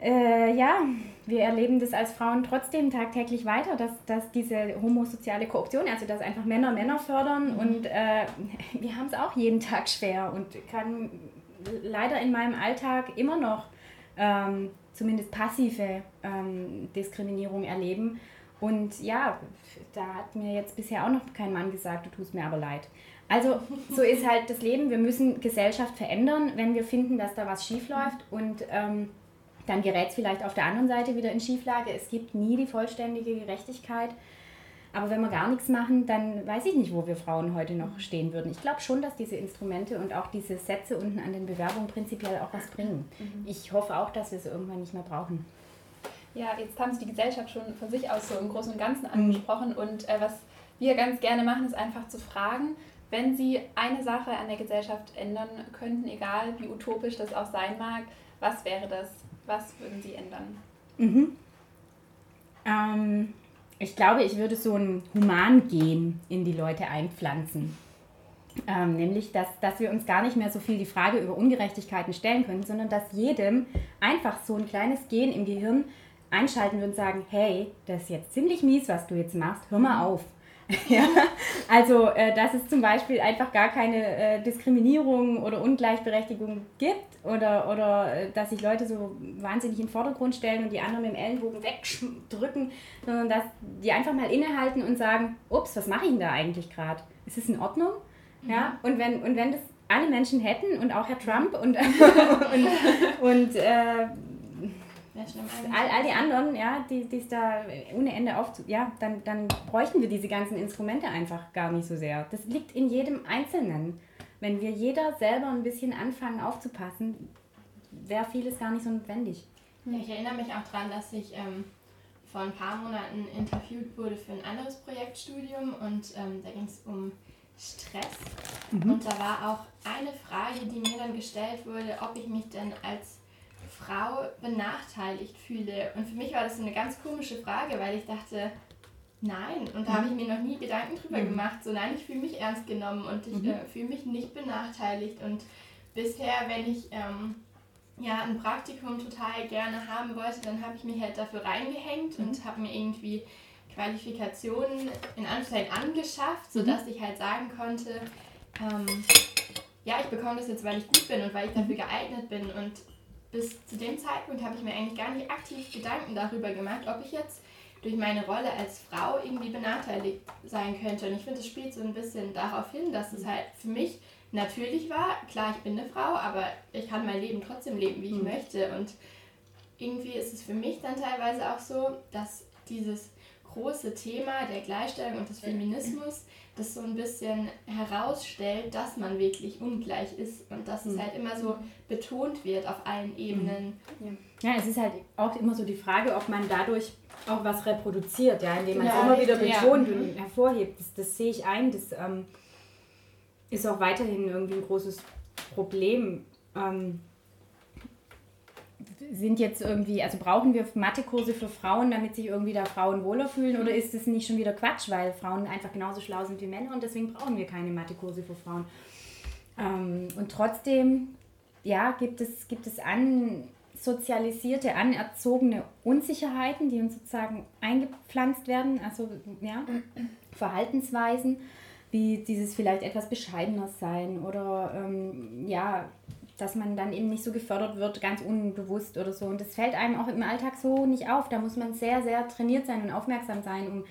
äh, ja, wir erleben das als Frauen trotzdem tagtäglich weiter, dass, dass diese homosoziale Korruption, also dass einfach Männer Männer fördern mhm. und äh, wir haben es auch jeden Tag schwer und kann leider in meinem Alltag immer noch ähm, zumindest passive ähm, Diskriminierung erleben. Und ja, da hat mir jetzt bisher auch noch kein Mann gesagt, du tust mir aber leid. Also so ist <laughs> halt das Leben. Wir müssen Gesellschaft verändern, wenn wir finden, dass da was schief läuft. Und ähm, dann gerät es vielleicht auf der anderen Seite wieder in Schieflage. Es gibt nie die vollständige Gerechtigkeit. Aber wenn wir gar nichts machen, dann weiß ich nicht, wo wir Frauen heute noch stehen würden. Ich glaube schon, dass diese Instrumente und auch diese Sätze unten an den Bewerbungen prinzipiell auch was bringen. Mhm. Ich hoffe auch, dass wir es irgendwann nicht mehr brauchen. Ja, jetzt haben Sie die Gesellschaft schon von sich aus so im Großen und Ganzen mhm. angesprochen. Mhm. Und äh, was wir ganz gerne machen, ist einfach zu fragen, wenn Sie eine Sache an der Gesellschaft ändern könnten, egal wie utopisch das auch sein mag, was wäre das? Was würden Sie ändern? Mhm. Ähm, ich glaube, ich würde so ein Humangen in die Leute einpflanzen. Ähm, nämlich, dass, dass wir uns gar nicht mehr so viel die Frage über Ungerechtigkeiten stellen können, sondern dass jedem einfach so ein kleines Gen im Gehirn einschalten würde und sagen, hey, das ist jetzt ziemlich mies, was du jetzt machst, hör mal auf. <laughs> ja, also, äh, dass es zum Beispiel einfach gar keine äh, Diskriminierung oder Ungleichberechtigung gibt oder, oder äh, dass sich Leute so wahnsinnig in den Vordergrund stellen und die anderen mit dem Ellenbogen wegdrücken, sondern dass die einfach mal innehalten und sagen, ups, was mache ich denn da eigentlich gerade? Ist es in Ordnung? Mhm. Ja, und wenn, und wenn das alle Menschen hätten und auch Herr Trump und, <laughs> und, und äh, all, all die anderen, ja, die es da ohne Ende auf, ja, dann, dann bräuchten wir diese ganzen Instrumente einfach gar nicht so sehr. Das liegt in jedem Einzelnen. Wenn wir jeder selber ein bisschen anfangen aufzupassen, wäre vieles gar nicht so notwendig. Ja, ich erinnere mich auch daran, dass ich ähm, vor ein paar Monaten interviewt wurde für ein anderes Projektstudium und ähm, da ging es um Stress. Mhm. Und da war auch eine Frage, die mir dann gestellt wurde, ob ich mich denn als Frau benachteiligt fühle. Und für mich war das so eine ganz komische Frage, weil ich dachte, nein. Und da habe ich mir noch nie Gedanken drüber mhm. gemacht. So, nein, ich fühle mich ernst genommen und ich mhm. äh, fühle mich nicht benachteiligt. Und bisher, wenn ich ähm, ja, ein Praktikum total gerne haben wollte, dann habe ich mich halt dafür reingehängt mhm. und habe mir irgendwie Qualifikationen in Anführungszeichen angeschafft, sodass mhm. ich halt sagen konnte, ähm, ja, ich bekomme das jetzt, weil ich gut bin und weil ich dafür mhm. geeignet bin. Und bis zu dem Zeitpunkt habe ich mir eigentlich gar nicht aktiv Gedanken darüber gemacht, ob ich jetzt durch meine Rolle als Frau irgendwie benachteiligt sein könnte. Und ich finde, es spielt so ein bisschen darauf hin, dass es halt für mich natürlich war. Klar, ich bin eine Frau, aber ich kann mein Leben trotzdem leben, wie ich mhm. möchte. Und irgendwie ist es für mich dann teilweise auch so, dass dieses große Thema der Gleichstellung und des Feminismus das so ein bisschen herausstellt, dass man wirklich ungleich ist und dass es mhm. halt immer so betont wird auf allen Ebenen. Mhm. Ja. ja, es ist halt auch immer so die Frage, ob man dadurch auch was reproduziert, ja, indem man es immer wieder betont ja. und hervorhebt. Das, das, sehe ich ein, das ähm, ist auch weiterhin irgendwie ein großes Problem. Ähm, sind jetzt irgendwie, also brauchen wir Mathekurse für Frauen, damit sich irgendwie da Frauen wohler fühlen oder ist das nicht schon wieder Quatsch, weil Frauen einfach genauso schlau sind wie Männer und deswegen brauchen wir keine Mathekurse für Frauen. Ähm, und trotzdem, ja, gibt es, gibt es ansozialisierte, anerzogene Unsicherheiten, die uns sozusagen eingepflanzt werden, also ja, Verhaltensweisen, wie dieses vielleicht etwas bescheidener sein oder ähm, ja, dass man dann eben nicht so gefördert wird, ganz unbewusst oder so. Und das fällt einem auch im Alltag so nicht auf. Da muss man sehr, sehr trainiert sein und aufmerksam sein, um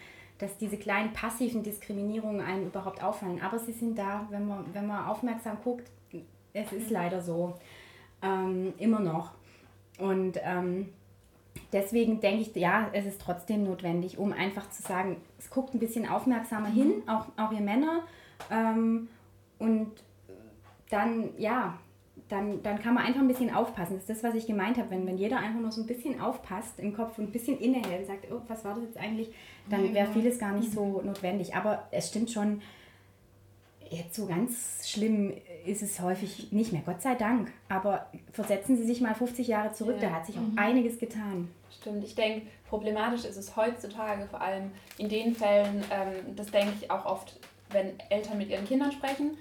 dass diese kleinen passiven Diskriminierungen einem überhaupt auffallen. Aber sie sind da, wenn man, wenn man aufmerksam guckt. Es ist leider so. Ähm, immer noch. Und ähm, deswegen denke ich, ja, es ist trotzdem notwendig, um einfach zu sagen, es guckt ein bisschen aufmerksamer mhm. hin, auch, auch ihr Männer. Ähm, und dann, ja, dann, dann kann man einfach ein bisschen aufpassen. Das ist das, was ich gemeint habe. Wenn, wenn jeder einfach nur so ein bisschen aufpasst im Kopf und ein bisschen innehält und sagt, oh, was war das jetzt eigentlich, dann wäre vieles gar nicht so mhm. notwendig. Aber es stimmt schon, jetzt so ganz schlimm ist es häufig nicht mehr, Gott sei Dank. Aber versetzen Sie sich mal 50 Jahre zurück, ja. da hat sich auch mhm. einiges getan. Stimmt, ich denke, problematisch ist es heutzutage, vor allem in den Fällen, ähm, das denke ich auch oft, wenn Eltern mit ihren Kindern sprechen,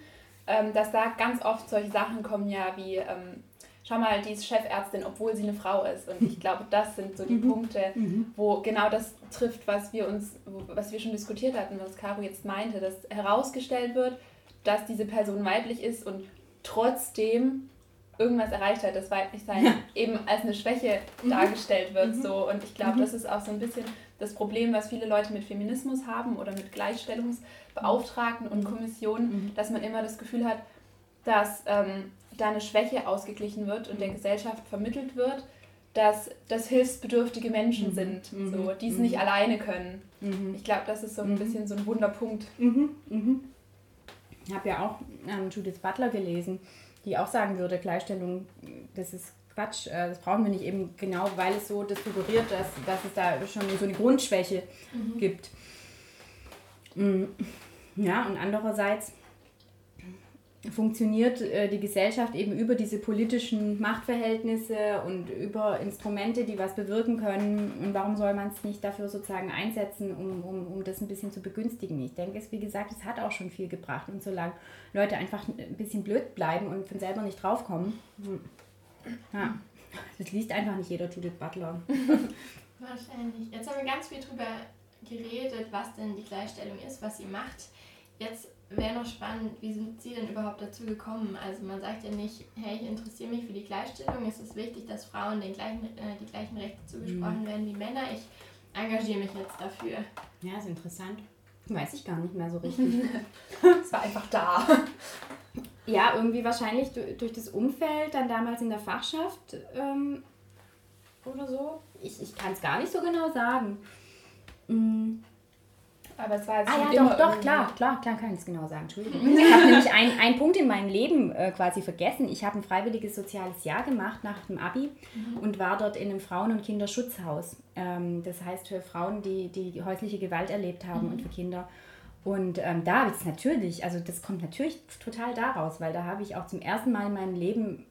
ähm, dass da ganz oft solche Sachen kommen ja wie, ähm, schau mal, die ist Chefärztin, obwohl sie eine Frau ist. Und ich glaube, das sind so die mhm. Punkte, mhm. wo genau das trifft, was wir uns, was wir schon diskutiert hatten, was Caro jetzt meinte, dass herausgestellt wird, dass diese Person weiblich ist und trotzdem irgendwas erreicht hat, das Weiblichsein ja. eben als eine Schwäche mhm. dargestellt wird. So. Und ich glaube, das ist auch so ein bisschen das Problem, was viele Leute mit Feminismus haben oder mit Gleichstellungsbeauftragten und mhm. Kommissionen, mhm. dass man immer das Gefühl hat, dass ähm, da eine Schwäche ausgeglichen wird und der mhm. Gesellschaft vermittelt wird, dass das hilfsbedürftige Menschen sind, so, die es nicht alleine können. Ich glaube, das ist so ein bisschen so ein Wunderpunkt. Ich habe ja auch ähm, Judith Butler gelesen die auch sagen würde, Gleichstellung, das ist Quatsch, äh, das brauchen wir nicht eben genau, weil es so das suggeriert, dass, dass es da schon so eine Grundschwäche mhm. gibt. Mm, ja, und andererseits funktioniert äh, die Gesellschaft eben über diese politischen Machtverhältnisse und über Instrumente, die was bewirken können. Und warum soll man es nicht dafür sozusagen einsetzen, um, um, um das ein bisschen zu begünstigen? Ich denke, es, wie gesagt, es hat auch schon viel gebracht. Und solange Leute einfach ein bisschen blöd bleiben und von selber nicht draufkommen, hm, ja, das liest einfach nicht jeder Judith Butler. <laughs> Wahrscheinlich. Jetzt haben wir ganz viel darüber geredet, was denn die Gleichstellung ist, was sie macht. Jetzt wäre noch spannend, wie sind Sie denn überhaupt dazu gekommen? Also man sagt ja nicht, hey, ich interessiere mich für die Gleichstellung, es ist wichtig, dass Frauen den gleichen, äh, die gleichen Rechte zugesprochen mhm. werden wie Männer. Ich engagiere mich jetzt dafür. Ja, ist interessant. Weiß ich gar nicht mehr so <laughs> richtig. es war einfach da. Ja, irgendwie wahrscheinlich durch das Umfeld, dann damals in der Fachschaft ähm, oder so. Ich, ich kann es gar nicht so genau sagen. Mhm. Aber es war jetzt Ah ja, doch, doch, klar, klar, klar, kann ich es genau sagen. Entschuldigung. <laughs> Ich habe nämlich einen Punkt in meinem Leben äh, quasi vergessen. Ich habe ein freiwilliges soziales Jahr gemacht nach dem Abi mhm. und war dort in einem Frauen- und Kinderschutzhaus. Ähm, das heißt für Frauen, die, die häusliche Gewalt erlebt haben mhm. und für Kinder. Und ähm, da habe ich es natürlich, also das kommt natürlich total daraus, weil da habe ich auch zum ersten Mal in meinem Leben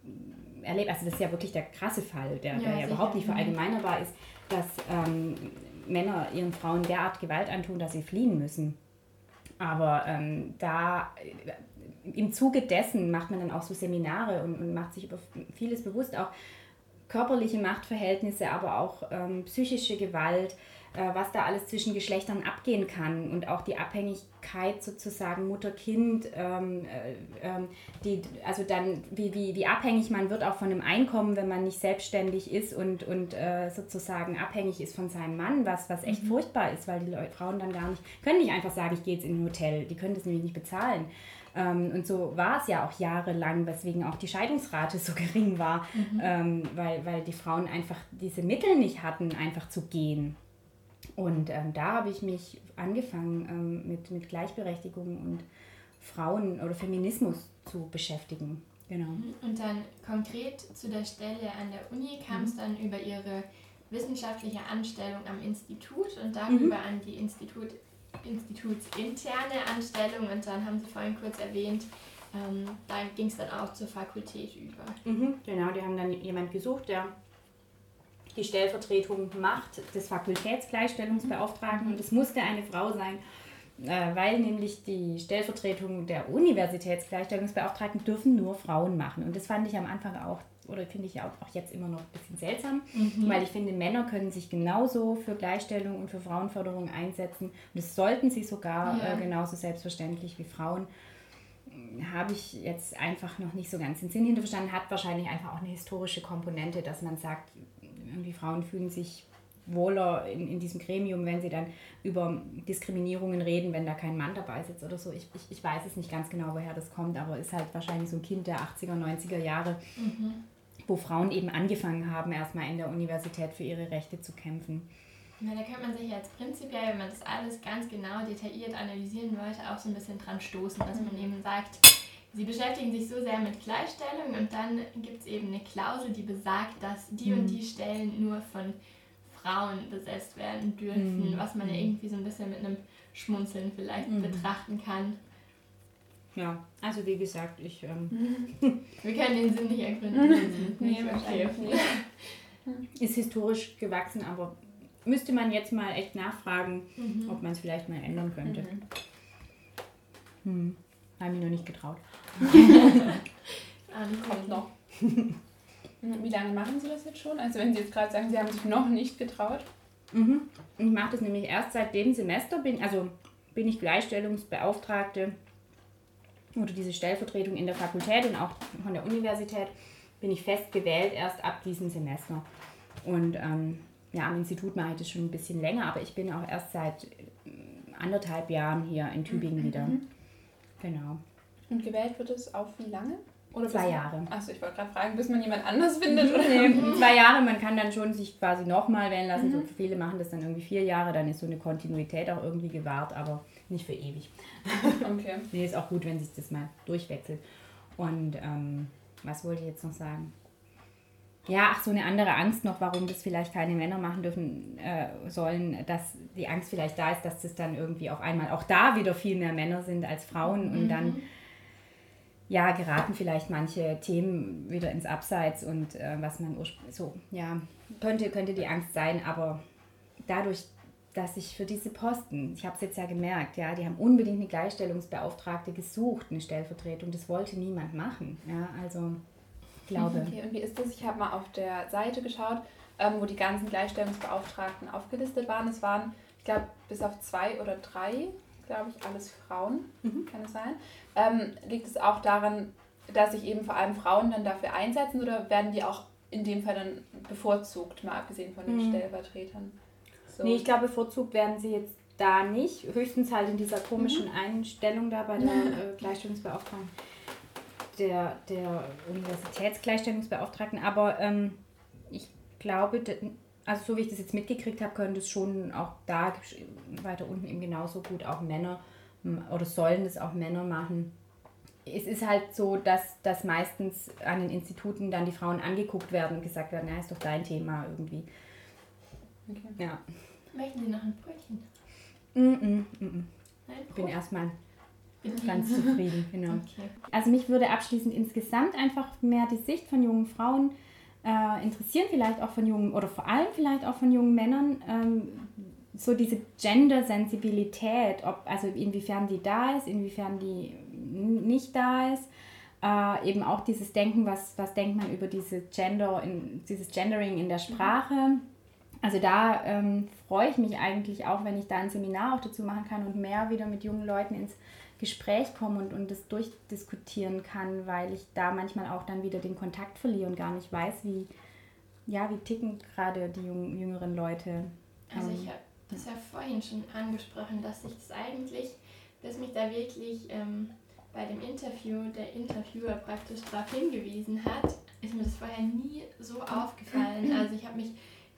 erlebt, also das ist ja wirklich der krasse Fall, der ja, der ja überhaupt nicht verallgemeinerbar ist, dass ähm, Männer ihren Frauen derart Gewalt antun, dass sie fliehen müssen. Aber ähm, da äh, im Zuge dessen macht man dann auch so Seminare und, und macht sich über vieles bewusst, auch körperliche Machtverhältnisse, aber auch ähm, psychische Gewalt, was da alles zwischen Geschlechtern abgehen kann und auch die Abhängigkeit sozusagen Mutter-Kind, ähm, äh, ähm, die, also dann wie, wie, wie abhängig man wird auch von dem Einkommen, wenn man nicht selbstständig ist und, und äh, sozusagen abhängig ist von seinem Mann, was, was echt mhm. furchtbar ist, weil die Leute, Frauen dann gar nicht, können nicht einfach sagen, ich gehe jetzt in ein Hotel, die können das nämlich nicht bezahlen. Ähm, und so war es ja auch jahrelang, weswegen auch die Scheidungsrate so <laughs> gering war, mhm. ähm, weil, weil die Frauen einfach diese Mittel nicht hatten, einfach zu gehen. Und ähm, da habe ich mich angefangen ähm, mit, mit Gleichberechtigung und Frauen oder Feminismus zu beschäftigen. Genau. Mhm. Und dann konkret zu der Stelle an der Uni kam es mhm. dann über ihre wissenschaftliche Anstellung am Institut und darüber mhm. an die Institut, institutsinterne Anstellung. Und dann haben Sie vorhin kurz erwähnt, ähm, da ging es dann auch zur Fakultät über. Mhm, genau, die haben dann jemand gesucht, der die Stellvertretung macht des Fakultätsgleichstellungsbeauftragten und es musste eine Frau sein, äh, weil nämlich die Stellvertretung der Universitätsgleichstellungsbeauftragten dürfen nur Frauen machen. Und das fand ich am Anfang auch, oder finde ich auch, auch jetzt immer noch ein bisschen seltsam, mhm. weil ich finde, Männer können sich genauso für Gleichstellung und für Frauenförderung einsetzen. Und das sollten sie sogar ja. äh, genauso selbstverständlich wie Frauen habe ich jetzt einfach noch nicht so ganz den Sinn hinterverstanden, hat wahrscheinlich einfach auch eine historische Komponente, dass man sagt, irgendwie Frauen fühlen sich wohler in, in diesem Gremium, wenn sie dann über Diskriminierungen reden, wenn da kein Mann dabei sitzt oder so. Ich, ich, ich weiß es nicht ganz genau, woher das kommt, aber ist halt wahrscheinlich so ein Kind der 80er, 90er Jahre, mhm. wo Frauen eben angefangen haben, erstmal in der Universität für ihre Rechte zu kämpfen. Ja, da könnte man sich jetzt prinzipiell, wenn man das alles ganz genau detailliert analysieren wollte, auch so ein bisschen dran stoßen, dass man mhm. eben sagt, Sie beschäftigen sich so sehr mit Gleichstellung und dann gibt es eben eine Klausel, die besagt, dass die mhm. und die Stellen nur von Frauen besetzt werden dürfen, mhm. was man ja irgendwie so ein bisschen mit einem Schmunzeln vielleicht mhm. betrachten kann. Ja, also wie gesagt, ich. Ähm <laughs> Wir können den Sinn nicht ergründen. <laughs> nee, wahrscheinlich nicht. Ist historisch gewachsen, aber müsste man jetzt mal echt nachfragen, mhm. ob man es vielleicht mal ändern könnte. Mhm. Hm. Habe mich noch nicht getraut. Kommt noch. Wie lange machen Sie das jetzt schon? Also wenn Sie jetzt gerade sagen, Sie haben sich noch nicht getraut. Mhm. Ich mache das nämlich erst seit dem Semester, bin, also bin ich Gleichstellungsbeauftragte oder diese Stellvertretung in der Fakultät und auch von der Universität. bin ich fest gewählt erst ab diesem Semester. Und ähm, ja, am Institut mache ich das schon ein bisschen länger, aber ich bin auch erst seit äh, anderthalb Jahren hier in Tübingen mhm. wieder. Genau. Und gewählt wird es auf wie lange? Oder zwei Jahre. Achso, ich wollte gerade fragen, bis man jemand anders findet. Oder? Nee, zwei Jahre, man kann dann schon sich quasi nochmal wählen lassen. Mhm. So viele machen das dann irgendwie vier Jahre, dann ist so eine Kontinuität auch irgendwie gewahrt, aber nicht für ewig. <laughs> Okay. nee, ist auch gut, wenn sich das mal durchwechselt. Und ähm, was wollte ich jetzt noch sagen? Ja, ach, so eine andere Angst noch, warum das vielleicht keine Männer machen dürfen äh, sollen, dass die Angst vielleicht da ist, dass das dann irgendwie auf einmal auch da wieder viel mehr Männer sind als Frauen und mhm. dann ja, geraten vielleicht manche Themen wieder ins Abseits und äh, was man so, ja, könnte, könnte die Angst sein, aber dadurch, dass ich für diese Posten, ich habe es jetzt ja gemerkt, ja, die haben unbedingt eine Gleichstellungsbeauftragte gesucht, eine Stellvertretung, das wollte niemand machen, ja, also glaube. Okay, und wie ist das? Ich habe mal auf der Seite geschaut, ähm, wo die ganzen Gleichstellungsbeauftragten aufgelistet waren. Es waren, ich glaube, bis auf zwei oder drei glaube ich, alles Frauen, mhm. kann es sein. Ähm, liegt es auch daran, dass sich eben vor allem Frauen dann dafür einsetzen oder werden die auch in dem Fall dann bevorzugt, mal abgesehen von den mhm. Stellvertretern? So. Nee, ich glaube, bevorzugt werden sie jetzt da nicht. Höchstens halt in dieser komischen mhm. Einstellung da bei der <laughs> äh, Gleichstellungsbeauftragten, der, der Universitätsgleichstellungsbeauftragten. Aber ähm, ich glaube, also so wie ich das jetzt mitgekriegt habe, können das schon auch da weiter unten eben genauso gut auch Männer oder sollen das auch Männer machen. Es ist halt so, dass, dass meistens an den Instituten dann die Frauen angeguckt werden und gesagt werden, ja, ist doch dein Thema irgendwie. Okay. Ja. Möchten Sie noch ein Brötchen? Mm -mm, mm ich bin erstmal ganz zufrieden, <laughs> genau. Okay. Also mich würde abschließend insgesamt einfach mehr die Sicht von jungen Frauen äh, interessieren, vielleicht auch von jungen oder vor allem vielleicht auch von jungen Männern, ähm, so diese Gender-Sensibilität, ob, also inwiefern die da ist, inwiefern die nicht da ist. Äh, eben auch dieses Denken, was, was denkt man über diese Gender, in, dieses Gendering in der Sprache. Also da ähm, freue ich mich eigentlich auch, wenn ich da ein Seminar auch dazu machen kann und mehr wieder mit jungen Leuten ins Gespräch komme und, und das durchdiskutieren kann, weil ich da manchmal auch dann wieder den Kontakt verliere und gar nicht weiß, wie, ja, wie ticken gerade die jungen, jüngeren Leute. Also ich ähm, habe das ja vorhin schon angesprochen, dass ich das eigentlich, dass mich da wirklich ähm, bei dem Interview der Interviewer praktisch darauf hingewiesen hat, ist mir das vorher nie so aufgefallen. Also ich habe mich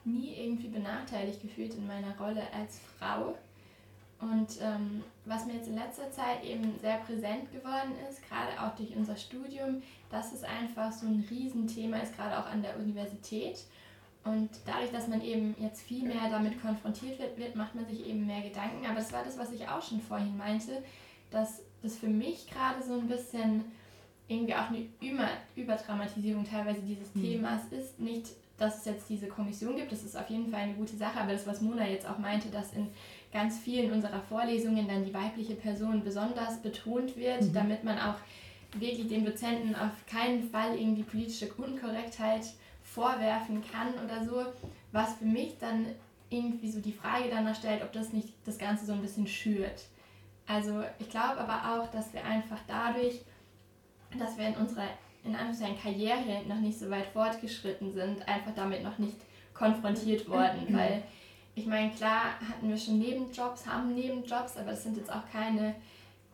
nie irgendwie benachteiligt gefühlt in meiner Rolle als Frau. Und ähm, was mir jetzt in letzter Zeit eben sehr präsent geworden ist, gerade auch durch unser Studium, dass es einfach so ein Riesenthema ist, gerade auch an der Universität. Und dadurch, dass man eben jetzt viel mehr damit konfrontiert wird, wird, macht man sich eben mehr Gedanken. Aber das war das, was ich auch schon vorhin meinte, dass das für mich gerade so ein bisschen irgendwie auch eine Über Überdramatisierung teilweise dieses mhm. Themas ist. Nicht, dass es jetzt diese Kommission gibt, das ist auf jeden Fall eine gute Sache, aber das, was Mona jetzt auch meinte, dass in ganz vielen unserer Vorlesungen dann die weibliche Person besonders betont wird, mhm. damit man auch wirklich den Dozenten auf keinen Fall irgendwie politische Unkorrektheit vorwerfen kann oder so, was für mich dann irgendwie so die Frage danach stellt, ob das nicht das Ganze so ein bisschen schürt. Also ich glaube aber auch, dass wir einfach dadurch, dass wir in unserer in Anführungszeichen Karriere noch nicht so weit fortgeschritten sind, einfach damit noch nicht konfrontiert worden, mhm. weil ich meine, klar hatten wir schon Nebenjobs, haben Nebenjobs, aber es sind jetzt auch keine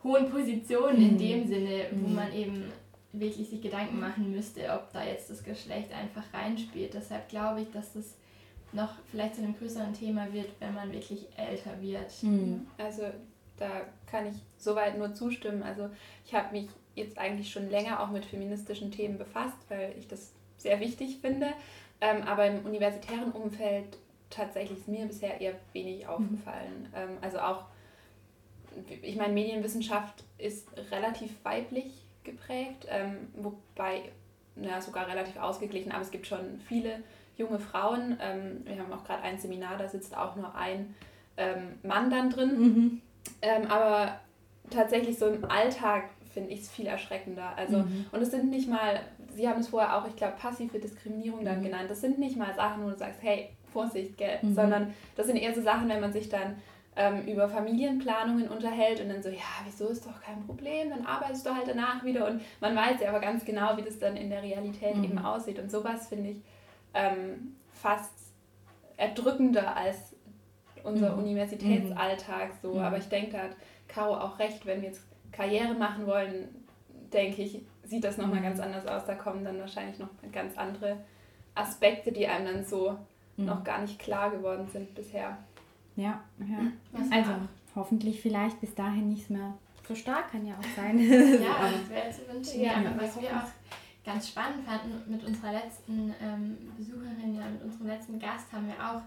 hohen Positionen in mhm. dem Sinne, wo mhm. man eben wirklich sich Gedanken machen müsste, ob da jetzt das Geschlecht einfach reinspielt. Deshalb glaube ich, dass das noch vielleicht zu einem größeren Thema wird, wenn man wirklich älter wird. Mhm. Also da kann ich soweit nur zustimmen. Also ich habe mich jetzt eigentlich schon länger auch mit feministischen Themen befasst, weil ich das sehr wichtig finde. Ähm, aber im universitären Umfeld tatsächlich ist mir bisher eher wenig aufgefallen. Mhm. Also auch, ich meine, Medienwissenschaft ist relativ weiblich geprägt, ähm, wobei, na, sogar relativ ausgeglichen, aber es gibt schon viele junge Frauen. Ähm, wir haben auch gerade ein Seminar, da sitzt auch nur ein ähm, Mann dann drin. Mhm. Aber tatsächlich so im Alltag finde ich es viel erschreckender. Also, mhm. und es sind nicht mal, Sie haben es vorher auch, ich glaube, passive Diskriminierung dann mhm. genannt. Das sind nicht mal Sachen, wo du sagst, hey, Vorsicht, gell? Mhm. Sondern das sind eher so Sachen, wenn man sich dann ähm, über Familienplanungen unterhält und dann so, ja, wieso ist doch kein Problem, dann arbeitest du halt danach wieder und man weiß ja aber ganz genau, wie das dann in der Realität mhm. eben aussieht und sowas finde ich ähm, fast erdrückender als unser mhm. Universitätsalltag so, mhm. aber ich denke, da hat Caro auch recht, wenn wir jetzt Karriere machen wollen, denke ich, sieht das nochmal mhm. ganz anders aus, da kommen dann wahrscheinlich noch ganz andere Aspekte, die einem dann so mhm. noch gar nicht klar geworden sind bisher. Ja, ja. also hoffentlich vielleicht bis dahin nichts mehr so stark, kann ja auch sein. ja, das wäre zu wünschen. Ja, aber was wir auch ganz spannend fanden mit unserer letzten ähm, Besucherin, ja, mit unserem letzten Gast haben wir auch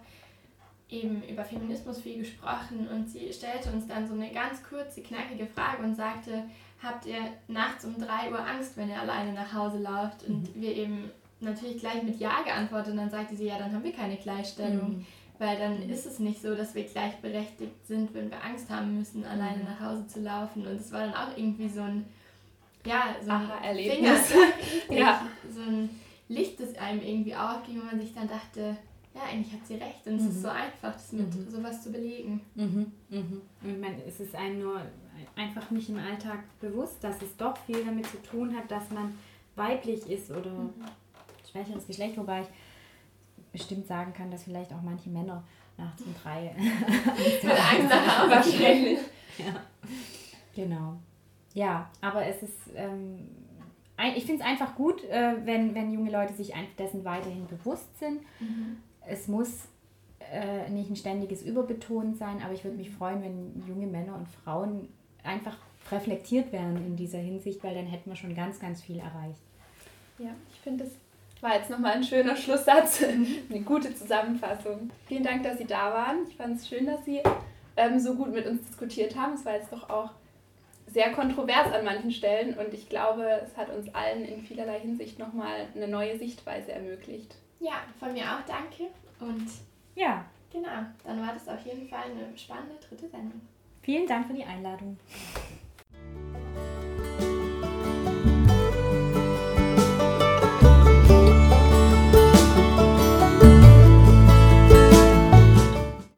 eben über Feminismus viel gesprochen und sie stellte uns dann so eine ganz kurze, knackige Frage und sagte, habt ihr nachts um 3 Uhr Angst, wenn ihr alleine nach Hause lauft? Und mhm. wir eben natürlich gleich mit Ja geantwortet und dann sagte sie, ja, dann haben wir keine Gleichstellung. Mhm. Weil dann mhm. ist es nicht so, dass wir gleichberechtigt sind, wenn wir Angst haben müssen, alleine mhm. nach Hause zu laufen. Und es war dann auch irgendwie so ein, ja, so ein Erlebnis. <laughs> ja. So ein Licht, das einem irgendwie aufging, wo man sich dann dachte, ja, eigentlich hat sie recht. Und es ist mhm. so einfach, das mit mhm. sowas zu belegen. Mhm. Mhm. Ich meine, es ist einem nur einfach nicht im Alltag bewusst, dass es doch viel damit zu tun hat, dass man weiblich ist oder mhm. schwächeres Geschlecht, wobei ich bestimmt sagen kann, dass vielleicht auch manche Männer nachts um drei <laughs> Angst haben. Wahrscheinlich. <laughs> Ja. Genau. Ja, aber es ist, ähm, ich finde es einfach gut, äh, wenn, wenn junge Leute sich dessen weiterhin bewusst sind. Mhm. Es muss äh, nicht ein ständiges Überbetonen sein, aber ich würde mich freuen, wenn junge Männer und Frauen einfach reflektiert werden in dieser Hinsicht, weil dann hätten wir schon ganz, ganz viel erreicht. Ja, ich finde, das war jetzt nochmal ein schöner Schlusssatz, <laughs> eine gute Zusammenfassung. Vielen Dank, dass Sie da waren. Ich fand es schön, dass Sie ähm, so gut mit uns diskutiert haben. Es war jetzt doch auch sehr kontrovers an manchen Stellen und ich glaube, es hat uns allen in vielerlei Hinsicht nochmal eine neue Sichtweise ermöglicht. Ja, von mir auch danke und ja, genau, dann war das auf jeden Fall eine spannende dritte Sendung. Vielen Dank für die Einladung.